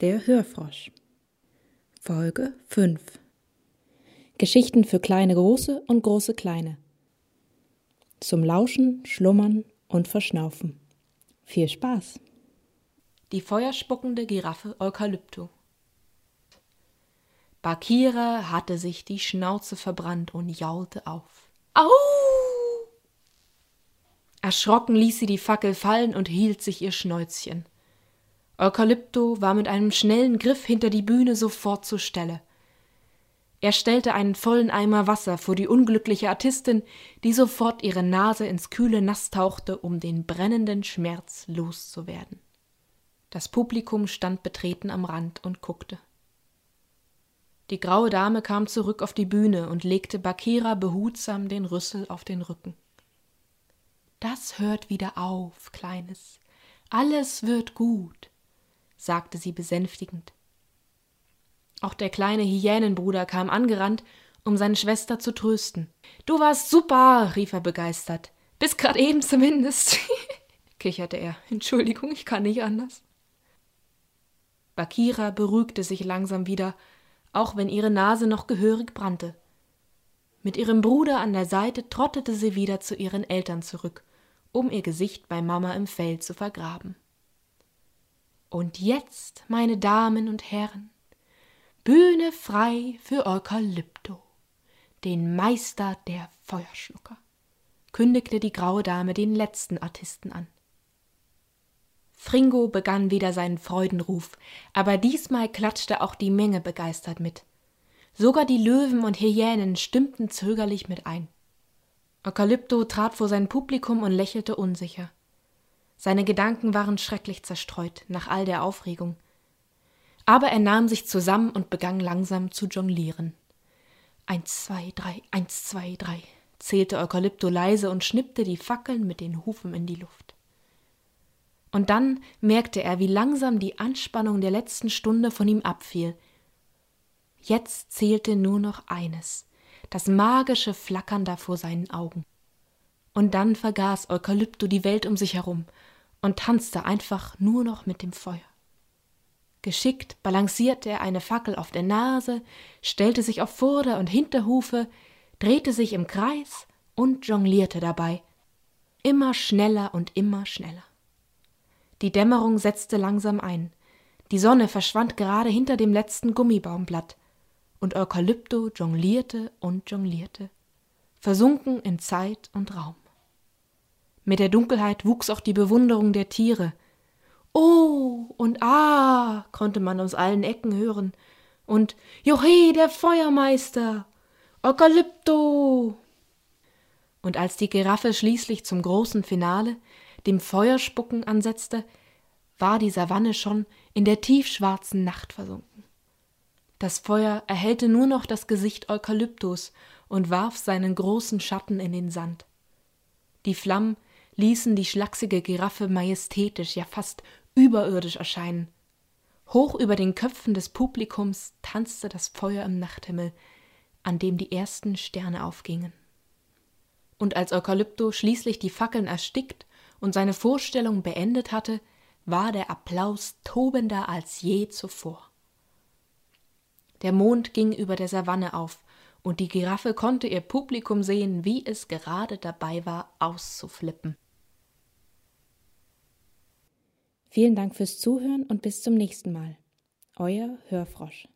der Hörfrosch. Folge 5 Geschichten für kleine Große und große Kleine. Zum Lauschen, Schlummern und Verschnaufen. Viel Spaß! Die feuerspuckende Giraffe Eukalypto. Bakira hatte sich die Schnauze verbrannt und jaulte auf. Au! Erschrocken ließ sie die Fackel fallen und hielt sich ihr Schnäuzchen. Eukalypto war mit einem schnellen Griff hinter die Bühne sofort zur Stelle. Er stellte einen vollen Eimer Wasser vor die unglückliche Artistin, die sofort ihre Nase ins kühle Nass tauchte, um den brennenden Schmerz loszuwerden. Das Publikum stand betreten am Rand und guckte. Die graue Dame kam zurück auf die Bühne und legte Bakira behutsam den Rüssel auf den Rücken. Das hört wieder auf, Kleines. Alles wird gut, sagte sie besänftigend. Auch der kleine Hyänenbruder kam angerannt, um seine Schwester zu trösten. Du warst super, rief er begeistert. Bis grad eben zumindest, kicherte er. Entschuldigung, ich kann nicht anders. Bakira beruhigte sich langsam wieder, auch wenn ihre Nase noch gehörig brannte. Mit ihrem Bruder an der Seite trottete sie wieder zu ihren Eltern zurück um ihr Gesicht bei Mama im Feld zu vergraben. Und jetzt, meine Damen und Herren, Bühne frei für Eukalypto, den Meister der Feuerschlucker, kündigte die graue Dame den letzten Artisten an. Fringo begann wieder seinen Freudenruf, aber diesmal klatschte auch die Menge begeistert mit. Sogar die Löwen und Hyänen stimmten zögerlich mit ein. Eukalypto trat vor sein Publikum und lächelte unsicher. Seine Gedanken waren schrecklich zerstreut nach all der Aufregung. Aber er nahm sich zusammen und begann langsam zu jonglieren. Eins, zwei, drei, eins, zwei, drei, zählte Eukalypto leise und schnippte die Fackeln mit den Hufen in die Luft. Und dann merkte er, wie langsam die Anspannung der letzten Stunde von ihm abfiel. Jetzt zählte nur noch eines das magische Flackern da vor seinen Augen. Und dann vergaß Eukalypto die Welt um sich herum und tanzte einfach nur noch mit dem Feuer. Geschickt balancierte er eine Fackel auf der Nase, stellte sich auf Vorder- und Hinterhufe, drehte sich im Kreis und jonglierte dabei, immer schneller und immer schneller. Die Dämmerung setzte langsam ein. Die Sonne verschwand gerade hinter dem letzten Gummibaumblatt und Eukalypto jonglierte und jonglierte, versunken in Zeit und Raum. Mit der Dunkelheit wuchs auch die Bewunderung der Tiere. Oh und ah konnte man aus allen Ecken hören. Und Johe, der Feuermeister! Eukalypto! Und als die Giraffe schließlich zum großen Finale, dem Feuerspucken ansetzte, war die Savanne schon in der tiefschwarzen Nacht versunken. Das Feuer erhellte nur noch das Gesicht Eukalyptus und warf seinen großen Schatten in den Sand. Die Flammen ließen die schlachsige Giraffe majestätisch, ja fast überirdisch erscheinen. Hoch über den Köpfen des Publikums tanzte das Feuer im Nachthimmel, an dem die ersten Sterne aufgingen. Und als Eukalypto schließlich die Fackeln erstickt und seine Vorstellung beendet hatte, war der Applaus tobender als je zuvor. Der Mond ging über der Savanne auf, und die Giraffe konnte ihr Publikum sehen, wie es gerade dabei war, auszuflippen. Vielen Dank fürs Zuhören und bis zum nächsten Mal. Euer Hörfrosch.